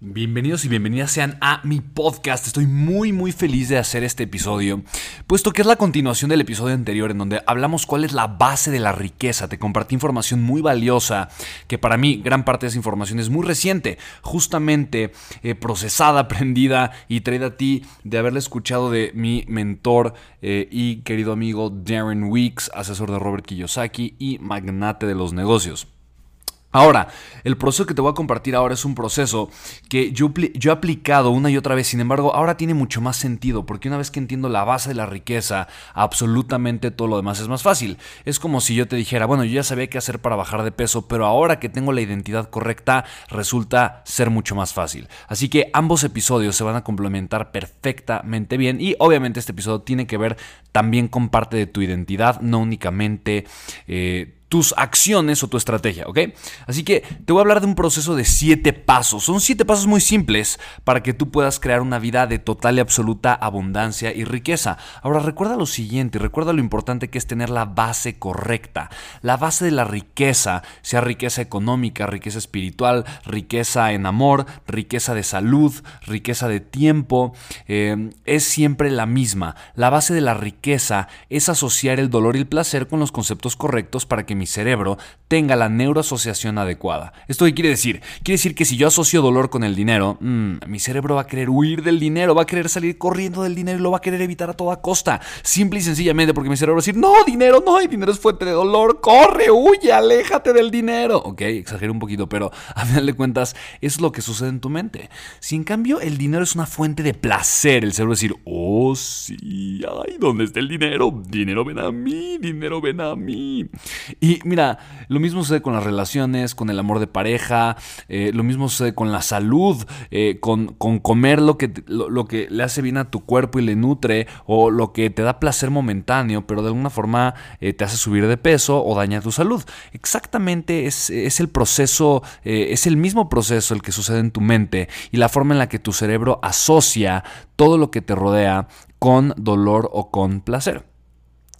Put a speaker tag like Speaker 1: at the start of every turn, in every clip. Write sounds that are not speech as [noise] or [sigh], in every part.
Speaker 1: Bienvenidos y bienvenidas sean a mi podcast. Estoy muy muy feliz de hacer este episodio, puesto que es la continuación del episodio anterior en donde hablamos cuál es la base de la riqueza. Te compartí información muy valiosa, que para mí gran parte de esa información es muy reciente, justamente eh, procesada, [laughs] aprendida y traída a ti de haberle escuchado de mi mentor eh, y querido amigo Darren Weeks, asesor de Robert Kiyosaki y magnate de los negocios. Ahora, el proceso que te voy a compartir ahora es un proceso que yo, yo, he aplicado una y otra vez, sin embargo, ahora tiene mucho más sentido, porque una vez que entiendo la base de la riqueza, absolutamente todo lo demás es más fácil. Es como si yo te dijera, bueno, yo ya sabía qué hacer para bajar de peso, pero ahora que tengo la identidad correcta, resulta ser mucho más fácil. Así que ambos episodios se van a complementar perfectamente bien y obviamente este episodio tiene que ver también con parte de tu identidad, no únicamente... Eh, tus acciones o tu estrategia, ¿ok? Así que te voy a hablar de un proceso de siete pasos. Son siete pasos muy simples para que tú puedas crear una vida de total y absoluta abundancia y riqueza. Ahora recuerda lo siguiente, recuerda lo importante que es tener la base correcta. La base de la riqueza, sea riqueza económica, riqueza espiritual, riqueza en amor, riqueza de salud, riqueza de tiempo, eh, es siempre la misma. La base de la riqueza es asociar el dolor y el placer con los conceptos correctos para que mi cerebro tenga la neuroasociación adecuada. ¿Esto qué quiere decir? Quiere decir que si yo asocio dolor con el dinero, mm, mi cerebro va a querer huir del dinero, va a querer salir corriendo del dinero y lo va a querer evitar a toda costa. Simple y sencillamente porque mi cerebro va a decir, no, dinero, no, el dinero es fuente de dolor, corre, huye, aléjate del dinero. Ok, exagero un poquito, pero [laughs] a final de cuentas es lo que sucede en tu mente. Si en cambio el dinero es una fuente de placer, el cerebro va a decir, oh sí, ay, ¿dónde está el dinero? Dinero ven a mí, dinero ven a mí. Y mira, lo mismo sucede con las relaciones, con el amor de pareja, eh, lo mismo sucede con la salud, eh, con, comer lo que, lo, que le hace bien a tu cuerpo y le nutre, o lo que te da placer momentáneo, pero de alguna forma eh, te hace subir de peso o daña tu salud. Exactamente es, es el proceso, es el mismo proceso el que sucede en tu mente y la forma en la que tu cerebro asocia todo lo que te rodea con dolor o con placer.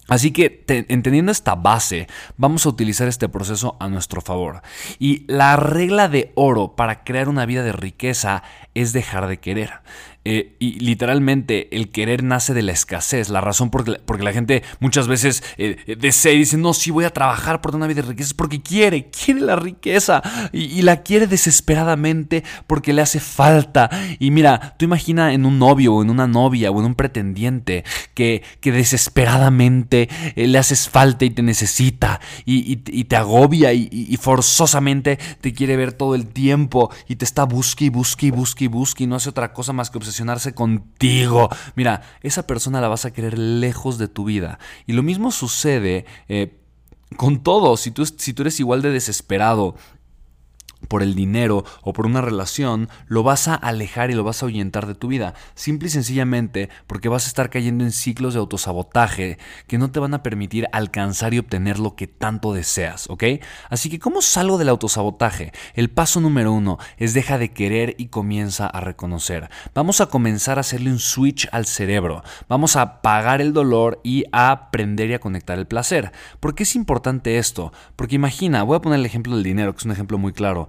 Speaker 1: Así que entendiendo esta base, vamos a utilizar este proceso a nuestro favor. Y la regla de oro para crear una vida de riqueza es dejar de querer. Eh, y literalmente el querer nace de la escasez, la razón por porque la gente muchas veces eh, eh, desea y dice, no, sí voy a trabajar por una vida de riqueza, es porque quiere, quiere la riqueza y, la quiere desesperadamente porque le hace falta. Y mira, tú imagina en un novio o en una novia o en un pretendiente que, que desesperadamente le haces falta y te necesita y, te agobia y, forzosamente te quiere ver todo el tiempo y te está busque y busque y busque y busque y no hace otra cosa más que obsesionar contigo. Mira, esa persona la vas a querer lejos de tu vida. Y lo mismo sucede eh, con todo. Si tú, si tú eres igual de desesperado por el dinero o por una relación, lo vas a alejar y lo vas a ahuyentar de tu vida. Simple y sencillamente porque vas a estar cayendo en ciclos de autosabotaje que no te van a permitir alcanzar y obtener lo que tanto deseas, ¿ok? Así que, ¿cómo salgo del autosabotaje? El paso número uno es deja de querer y comienza a reconocer. Vamos a comenzar a hacerle un switch al cerebro. Vamos a apagar el dolor y a aprender y a conectar el placer. ¿Por qué es importante esto? Porque imagina, voy a poner el ejemplo del dinero, que es un ejemplo muy claro.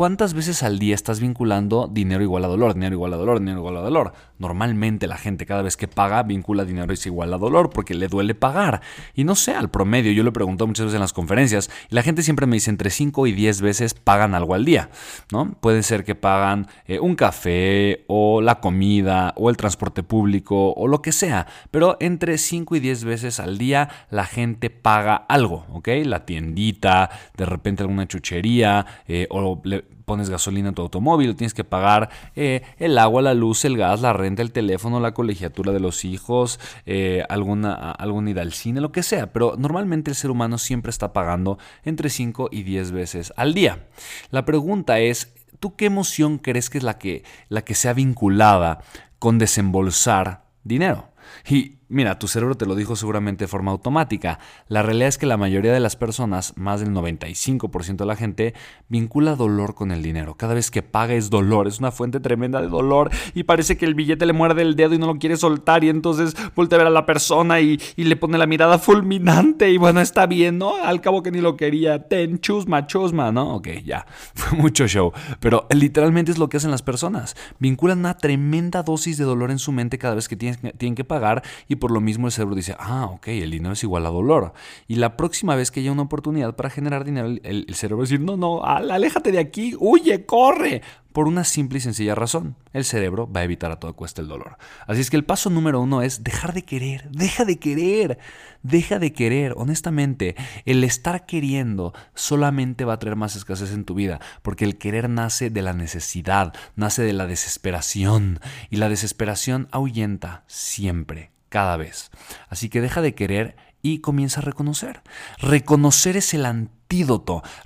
Speaker 1: ¿cuántas veces al día estás vinculando dinero igual a dolor, dinero igual a dolor, dinero igual a dolor? Normalmente la gente cada vez que paga vincula dinero es igual a dolor porque le duele pagar. Y no sé, al promedio, yo lo he preguntado muchas veces en las conferencias y la gente siempre me dice entre 5 y 10 veces pagan algo al día, ¿no? Puede ser que pagan eh, un café o la comida o el transporte público o lo que sea, pero entre 5 y 10 veces al día la gente paga algo, ¿ok? La tiendita, de repente alguna chuchería eh, o le pones gasolina en tu automóvil, tienes que pagar eh, el agua, la luz, el gas, la renta, el teléfono, la colegiatura de los hijos, eh, alguna, alguna ida al cine, lo que sea. Pero normalmente el ser humano siempre está pagando entre 5 y 10 veces al día. La pregunta es, ¿tú qué emoción crees que es la que, la que sea vinculada con desembolsar dinero? Y mira, tu cerebro te lo dijo seguramente de forma automática. La realidad es que la mayoría de las personas, más del 95% de la gente, vincula dolor con el dinero. Cada vez que paga es dolor, es una fuente tremenda de dolor y parece que el billete le muerde el dedo y no lo quiere soltar y entonces voltea a ver a la persona y, le pone la mirada fulminante y bueno, está bien, ¿no? Al cabo que ni lo quería. Ten, chusma, chusma, ¿no? Ok, ya. [laughs] Fue mucho show. Pero literalmente es lo que hacen las personas. Vinculan una tremenda dosis de dolor en su mente cada vez que tienen, tienen que pagar y por lo mismo el cerebro dice, ah, ok, el dinero es igual a dolor. Y la próxima vez que haya una oportunidad para generar dinero, el, cerebro va a decir, no, no, aléjate de aquí, huye, corre. Por una simple y sencilla razón, el cerebro va a evitar a toda cuesta el dolor. Así es que el paso número uno es dejar de querer, deja de querer, deja de querer. Honestamente, el estar queriendo solamente va a traer más escasez en tu vida, porque el querer nace de la necesidad, nace de la desesperación, y la desesperación ahuyenta siempre cada vez. Así que deja de querer y comienza a reconocer. Reconocer es el antídoto.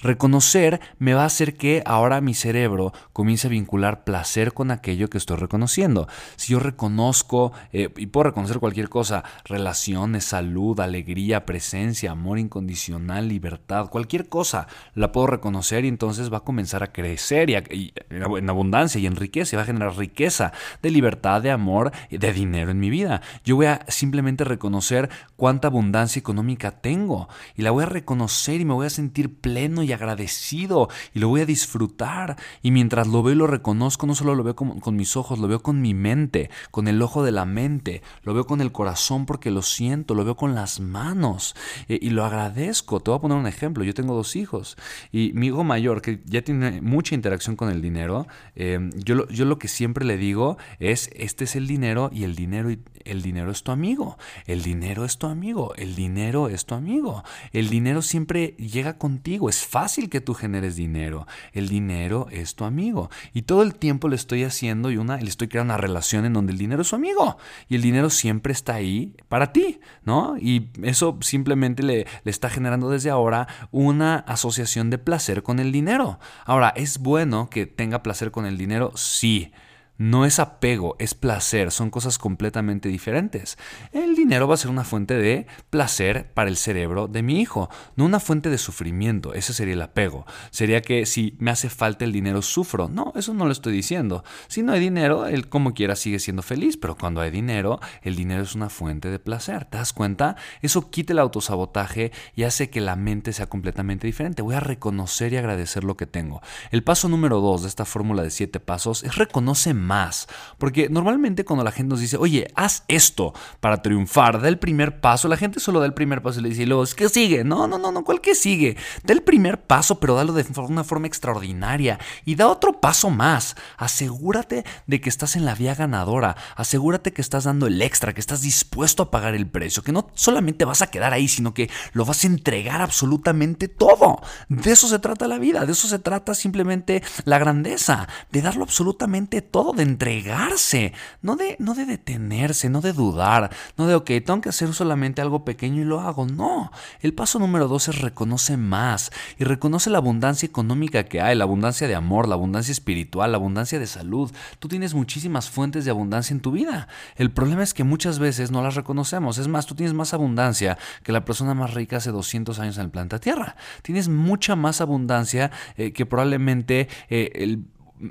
Speaker 1: Reconocer me va a hacer que ahora mi cerebro comience a vincular placer con aquello que estoy reconociendo. Si yo reconozco, eh, y puedo reconocer cualquier cosa, relaciones, salud, alegría, presencia, amor incondicional, libertad, cualquier cosa, la puedo reconocer y entonces va a comenzar a crecer y, en abundancia y en riqueza, y va a generar riqueza de libertad, de amor, de dinero en mi vida. Yo voy a simplemente reconocer cuánta abundancia económica tengo y la voy a reconocer y me voy a sentir pleno y agradecido y lo voy a disfrutar. Y mientras lo veo y lo reconozco, no solo lo veo con, con mis ojos, lo veo con mi mente, con el ojo de la mente, lo veo con el corazón porque lo siento, lo veo con las manos eh, y lo agradezco. Te voy a poner un ejemplo. Yo tengo dos hijos y mi hijo mayor, que ya tiene mucha interacción con el dinero, eh, yo, lo, yo lo que siempre le digo es, este es el dinero y el dinero, el dinero es tu amigo. El dinero es tu amigo. El dinero es tu amigo. El dinero siempre llega contigo. Es fácil que tú generes dinero. El dinero es tu amigo. Y todo el tiempo le estoy haciendo y una, le estoy creando una relación en donde el dinero es su amigo. Y el dinero siempre está ahí para ti, ¿no? Y eso simplemente le, le está generando desde ahora una asociación de placer con el dinero. Ahora, ¿es bueno que tenga placer con el dinero? Sí. No es apego, es placer, son cosas completamente diferentes. El dinero va a ser una fuente de placer para el cerebro de mi hijo, no una fuente de sufrimiento, ese sería el apego. Sería que si me hace falta el dinero sufro. No, eso no lo estoy diciendo. Si no hay dinero, él como quiera sigue siendo feliz, pero cuando hay dinero, el dinero es una fuente de placer. ¿Te das cuenta? Eso quita el autosabotaje y hace que la mente sea completamente diferente. Voy a reconocer y agradecer lo que tengo. El paso número dos de esta fórmula de siete pasos es reconocer más. Porque normalmente cuando la gente nos dice, oye, haz esto para triunfar, da el primer paso, la gente solo da el primer paso y le dice, luego, ¿qué sigue? No, no, no, no, ¿cuál que sigue? Da el primer paso, pero dalo de una forma extraordinaria y da otro paso más. Asegúrate de que estás en la vía ganadora, asegúrate que estás dando el extra, que estás dispuesto a pagar el precio, que no solamente vas a quedar ahí, sino que lo vas a entregar absolutamente todo. De eso se trata la vida, de eso se trata simplemente la grandeza, de darlo absolutamente todo de entregarse, no de, no de detenerse, no de dudar, no de, ok, tengo que hacer solamente algo pequeño y lo hago. No, el paso número dos es reconoce más y reconoce la abundancia económica que hay, la abundancia de amor, la abundancia espiritual, la abundancia de salud. Tú tienes muchísimas fuentes de abundancia en tu vida. El problema es que muchas veces no las reconocemos. Es más, tú tienes más abundancia que la persona más rica hace 200 años en el planeta Tierra. Tienes mucha más abundancia eh, que probablemente eh, el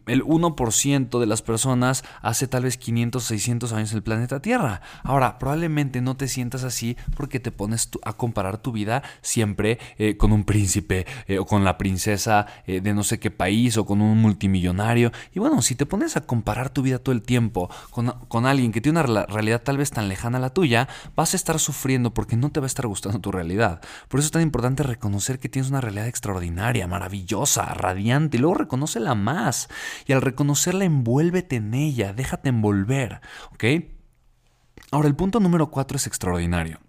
Speaker 1: el 1% de las personas hace tal vez 500, 600 años en el planeta Tierra. Ahora, probablemente no te sientas así porque te pones a comparar tu vida siempre eh, con un príncipe eh, o con la princesa eh, de no sé qué país o con un multimillonario. Y bueno, si te pones a comparar tu vida todo el tiempo con, con alguien que tiene una realidad tal vez tan lejana a la tuya, vas a estar sufriendo porque no te va a estar gustando tu realidad. Por eso es tan importante reconocer que tienes una realidad extraordinaria, maravillosa, radiante, y luego reconócela más. Y al reconocerla, envuélvete en ella, déjate envolver, ¿ok? Ahora, el punto número cuatro es extraordinario.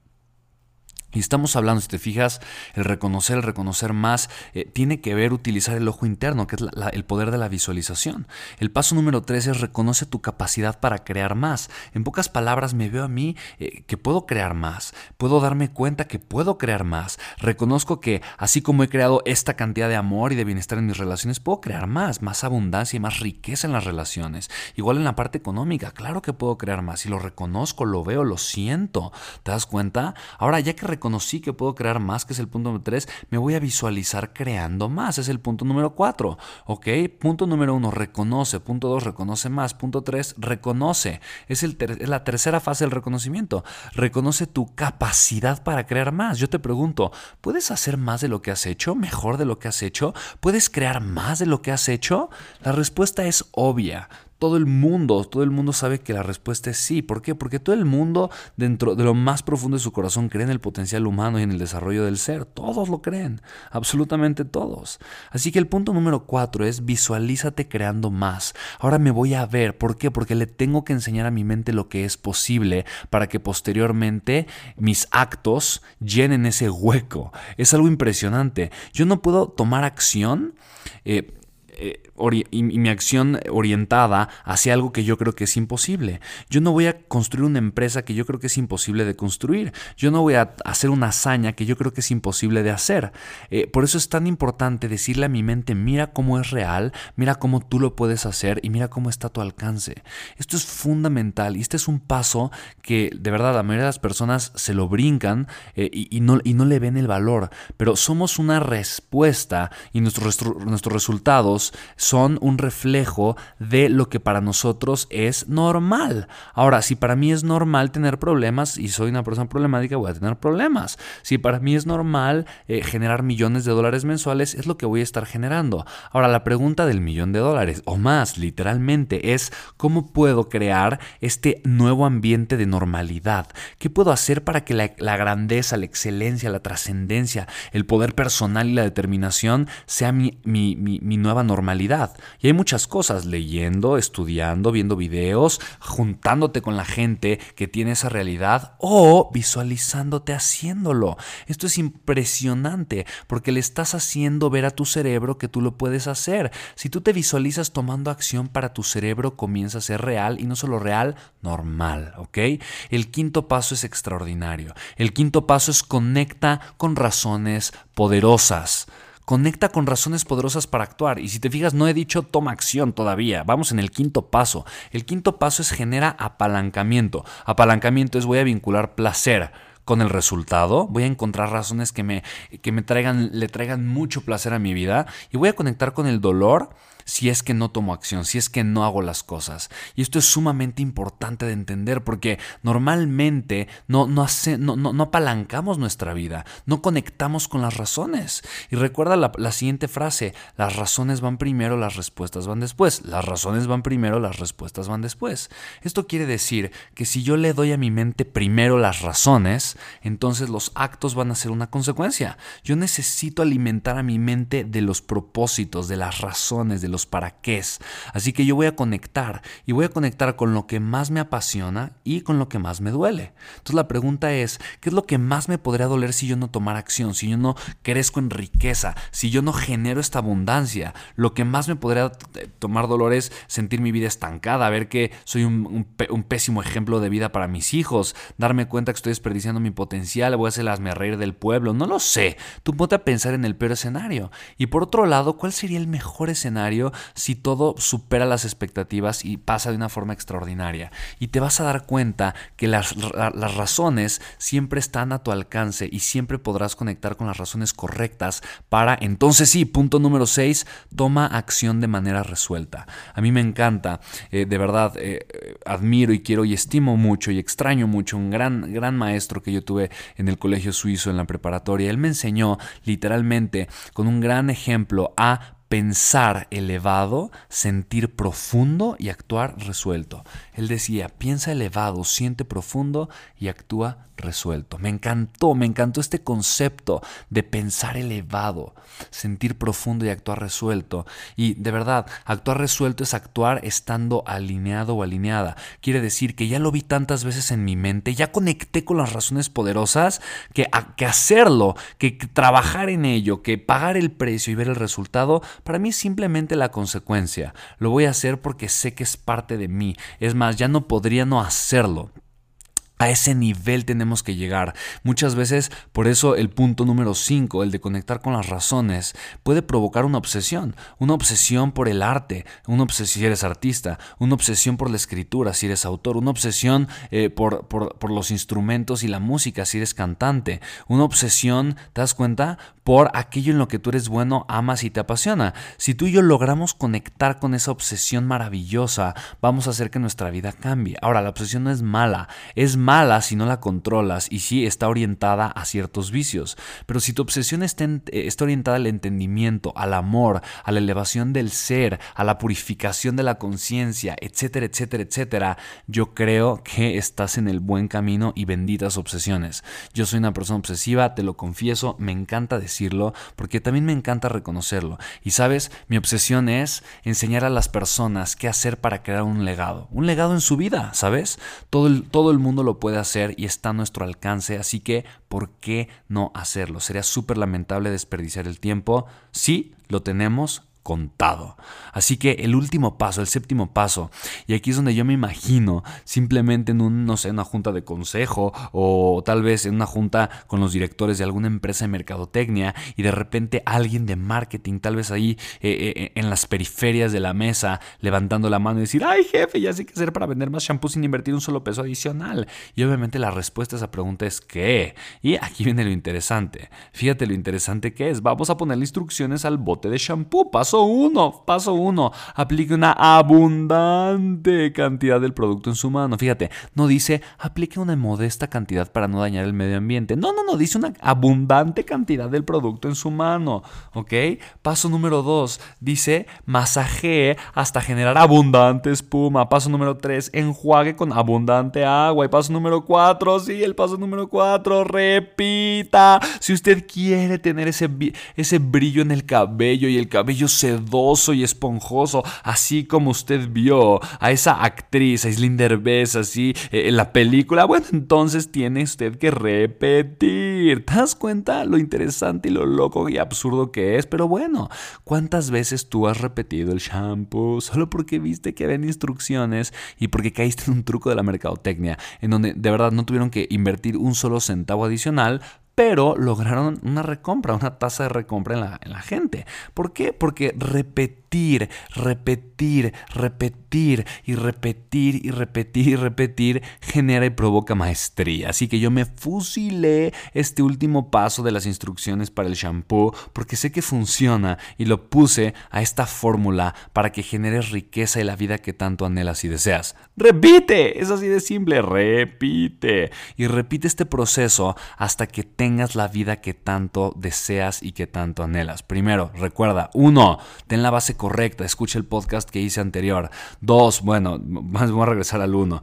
Speaker 1: Y estamos hablando, si te fijas, el reconocer, el reconocer más, eh, tiene que ver utilizar el ojo interno, que es el poder de la visualización. El paso número tres es reconoce tu capacidad para crear más. En pocas palabras, me veo a mí eh, que puedo crear más, puedo darme cuenta que puedo crear más. Reconozco que así como he creado esta cantidad de amor y de bienestar en mis relaciones, puedo crear más, más abundancia y más riqueza en las relaciones. Igual en la parte económica, claro que puedo crear más. Y lo reconozco, lo veo, lo siento. ¿Te das cuenta? Ahora, ya que conocí que puedo crear más, que es el punto número 3, me voy a visualizar creando más, es el punto número 4. ¿Ok? Punto número 1, reconoce. Punto 2, reconoce más. Punto 3, reconoce. Es, el es la tercera fase del reconocimiento. Reconoce tu capacidad para crear más. Yo te pregunto, ¿puedes hacer más de lo que has hecho? ¿Mejor de lo que has hecho? ¿Puedes crear más de lo que has hecho? La respuesta es obvia todo el mundo, todo el mundo sabe que la respuesta es sí. ¿Por qué? Porque todo el mundo, dentro de lo más profundo de su corazón, cree en el potencial humano y en el desarrollo del ser. Todos lo creen, absolutamente todos. Así que el punto número cuatro es visualízate creando más. Ahora me voy a ver. ¿Por qué? Porque le tengo que enseñar a mi mente lo que es posible para que posteriormente mis actos llenen ese hueco. Es algo impresionante. Yo no puedo tomar acción. Eh, eh, y, mi acción orientada hacia algo que yo creo que es imposible. Yo no voy a construir una empresa que yo creo que es imposible de construir. Yo no voy a hacer una hazaña que yo creo que es imposible de hacer. Eh, por eso es tan importante decirle a mi mente, mira cómo es real, mira cómo tú lo puedes hacer y mira cómo está a tu alcance. Esto es fundamental y este es un paso que de verdad la mayoría de las personas se lo brincan eh, y, no, y no le ven el valor. Pero somos una respuesta y nuestros, nuestros resultados son un reflejo de lo que para nosotros es normal. Ahora, si para mí es normal tener problemas y soy una persona problemática, voy a tener problemas. Si para mí es normal eh, generar millones de dólares mensuales, es lo que voy a estar generando. Ahora, la pregunta del millón de dólares o más, literalmente, es cómo puedo crear este nuevo ambiente de normalidad. ¿Qué puedo hacer para que la, grandeza, la excelencia, la trascendencia, el poder personal y la determinación sea mi nueva normalidad? Y hay muchas cosas, leyendo, estudiando, viendo videos, juntándote con la gente que tiene esa realidad o visualizándote haciéndolo. Esto es impresionante porque le estás haciendo ver a tu cerebro que tú lo puedes hacer. Si tú te visualizas tomando acción para tu cerebro comienza a ser real y no solo real, normal, ¿ok? El quinto paso es extraordinario. El quinto paso es conecta con razones poderosas. Conecta con razones poderosas para actuar. Y si te fijas, no he dicho toma acción todavía. Vamos en el quinto paso. El quinto paso es genera apalancamiento. Apalancamiento es voy a vincular placer con el resultado, voy a encontrar razones que me, que me traigan, le traigan mucho placer a mi vida y voy a conectar con el dolor si es que no tomo acción, si es que no hago las cosas. Y esto es sumamente importante de entender porque normalmente no, no, no, no, apalancamos nuestra vida, no conectamos con las razones. Y recuerda la, la siguiente frase, las razones van primero, las respuestas van después. Las razones van primero, las respuestas van después. Esto quiere decir que si yo le doy a mi mente primero las razones, entonces los actos van a ser una consecuencia. Yo necesito alimentar a mi mente de los propósitos, de las razones, de los para qué. Así que yo voy a conectar y voy a conectar con lo que más me apasiona y con lo que más me duele. Entonces la pregunta es, ¿qué es lo que más me podría doler si yo no tomara acción, si yo no crezco en riqueza, si yo no genero esta abundancia? Lo que más me podría eh, tomar dolor es sentir mi vida estancada, ver que soy un, pésimo ejemplo de vida para mis hijos, darme cuenta que estoy desperdiciando mi potencial, voy a hacer las me reír del pueblo, no lo sé. Tú ponte a pensar en el peor escenario. Y por otro lado, ¿cuál sería el mejor escenario si todo supera las expectativas y pasa de una forma extraordinaria. Y te vas a dar cuenta que las, las razones siempre están a tu alcance y siempre podrás conectar con las razones correctas para entonces sí, punto número 6, toma acción de manera resuelta. A mí me encanta, eh, de verdad, eh, admiro y quiero y estimo mucho y extraño mucho un gran, gran maestro que yo tuve en el colegio suizo en la preparatoria. Él me enseñó literalmente con un gran ejemplo a pensar elevado, sentir profundo y actuar resuelto. Él decía, piensa elevado, siente profundo y actúa resuelto. Me encantó, me encantó este concepto de pensar elevado, sentir profundo y actuar resuelto. Y de verdad, actuar resuelto es actuar estando alineado o alineada. Quiere decir que ya lo vi tantas veces en mi mente, ya conecté con las razones poderosas, que, que hacerlo, que trabajar en ello, que pagar el precio y ver el resultado, para mí simplemente la consecuencia. Lo voy a hacer porque sé que es parte de mí. Es más, ya no podría no hacerlo. A ese nivel tenemos que llegar. Muchas veces, por eso el punto número 5, el de conectar con las razones, puede provocar una obsesión. Una obsesión por el arte, una obsesión si eres artista, una obsesión por la escritura si eres autor, una obsesión eh, por, por, los instrumentos y la música si eres cantante, una obsesión, ¿te das cuenta? Por aquello en lo que tú eres bueno, amas y te apasiona. Si tú y yo logramos conectar con esa obsesión maravillosa, vamos a hacer que nuestra vida cambie. Ahora, la obsesión no es mala, es mala si no la controlas y si está orientada a ciertos vicios. Pero si tu obsesión está, está orientada al entendimiento, al amor, a la elevación del ser, a la purificación de la conciencia, etcétera, etcétera, etcétera, yo creo que estás en el buen camino y benditas obsesiones. Yo soy una persona obsesiva, te lo confieso, me encanta decirlo porque también me encanta reconocerlo. Y sabes, mi obsesión es enseñar a las personas qué hacer para crear un legado. Un legado en su vida, ¿sabes? Todo todo el mundo lo puede hacer y está a nuestro alcance, así que ¿por qué no hacerlo? Sería súper lamentable desperdiciar el tiempo. Sí, lo tenemos, contado. Así que el último paso, el séptimo paso, y aquí es donde yo me imagino simplemente en un, no sé, una junta de consejo o tal vez en una junta con los directores de alguna empresa de mercadotecnia y de repente alguien de marketing, tal vez ahí eh, eh, eh, en las periferias de la mesa, levantando la mano y decir, ay jefe, ya sé qué hacer para vender más shampoo sin invertir un solo peso adicional. Y obviamente la respuesta a esa pregunta es ¿qué? Y aquí viene lo interesante. Fíjate lo interesante que es. Vamos a ponerle instrucciones al bote de shampoo. Paso Paso 1, paso 1, aplique una abundante cantidad del producto en su mano. Fíjate, no dice aplique una modesta cantidad para no dañar el medio ambiente. No, no, no, dice una abundante cantidad del producto en su mano. ¿Ok? Paso número 2, dice masajee hasta generar abundante espuma. Paso número 3, enjuague con abundante agua. Y paso número 4, sí, el paso número 4, repita. Si usted quiere tener ese, ese brillo en el cabello y el cabello se sedoso y esponjoso, así como usted vio a esa actriz, a Islinder Bess, así eh, en la película, bueno, entonces tiene usted que repetir. ¿Te das cuenta lo interesante y lo loco y absurdo que es? Pero bueno, ¿cuántas veces tú has repetido el shampoo solo porque viste que había instrucciones y porque caíste en un truco de la mercadotecnia, en donde de verdad no tuvieron que invertir un solo centavo adicional pero lograron una recompra, una tasa de recompra en la, en la gente. ¿Por qué? Porque repetir, repetir, repetir y repetir y repetir y repetir genera y provoca maestría. Así que yo me fusilé este último paso de las instrucciones para el shampoo porque sé que funciona y lo puse a esta fórmula para que generes riqueza y la vida que tanto anhelas y deseas. Repite, es así de simple, repite y repite este proceso hasta que te tengas la vida que tanto deseas y que tanto anhelas. Primero, recuerda, uno, ten la base correcta, escucha el podcast que hice anterior. Dos, bueno, [laughs] vamos a regresar al uno.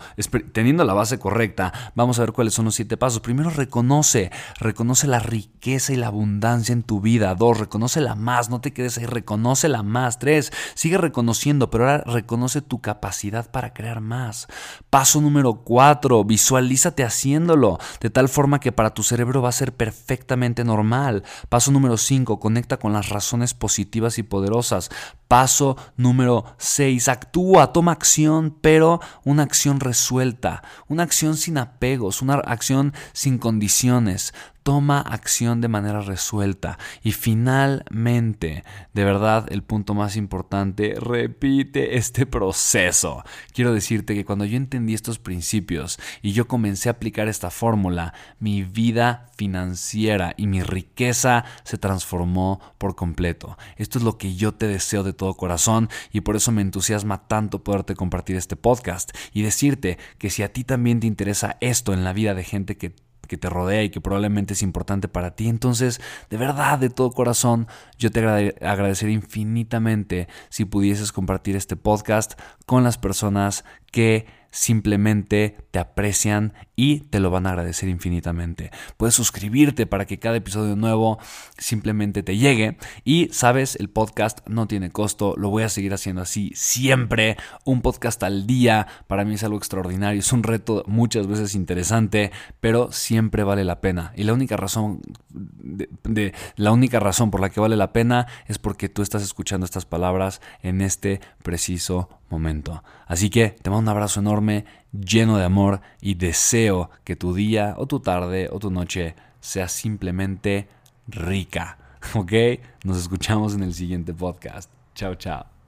Speaker 1: Teniendo la base correcta, vamos a ver cuáles son los siete pasos. Primero, reconoce, reconoce la riqueza y la abundancia en tu vida. Dos, reconócela más, no te quedes ahí, reconócela más. Tres, sigue reconociendo, pero ahora reconoce tu capacidad para crear más. Paso número cuatro, visualízate haciéndolo, de tal forma que para tu cerebro va a ser perfectamente normal. Paso número 5, conecta con las razones positivas y poderosas. Paso número 6, actúa, toma acción, pero una acción resuelta, una acción sin apegos, una acción sin condiciones. Toma acción de manera resuelta y finalmente, de verdad, el punto más importante, repite este proceso. Quiero decirte que cuando yo entendí estos principios y yo comencé a aplicar esta fórmula, mi vida financiera y mi riqueza se transformó por completo. Esto es lo que yo te deseo de todo corazón y por eso me entusiasma tanto poderte compartir este podcast y decirte que si a ti también te interesa esto en la vida de gente que que te rodea y que probablemente es importante para ti. Entonces, de verdad, de todo corazón, yo te agradecería infinitamente si pudieses compartir este podcast con las personas que simplemente te aprecian y te lo van a agradecer infinitamente. Puedes suscribirte para que cada episodio nuevo simplemente te llegue y sabes, el podcast no tiene costo, lo voy a seguir haciendo así siempre. Un podcast al día para mí es algo extraordinario, es un reto muchas veces interesante, pero siempre vale la pena. Y la única razón de, la única razón por la que vale la pena es porque tú estás escuchando estas palabras en este preciso momento. Así que te mando un abrazo enorme, lleno de amor y deseo que tu día o tu tarde o tu noche sea simplemente rica. [laughs] ¿Ok? Nos escuchamos en el siguiente podcast. Chao, chao.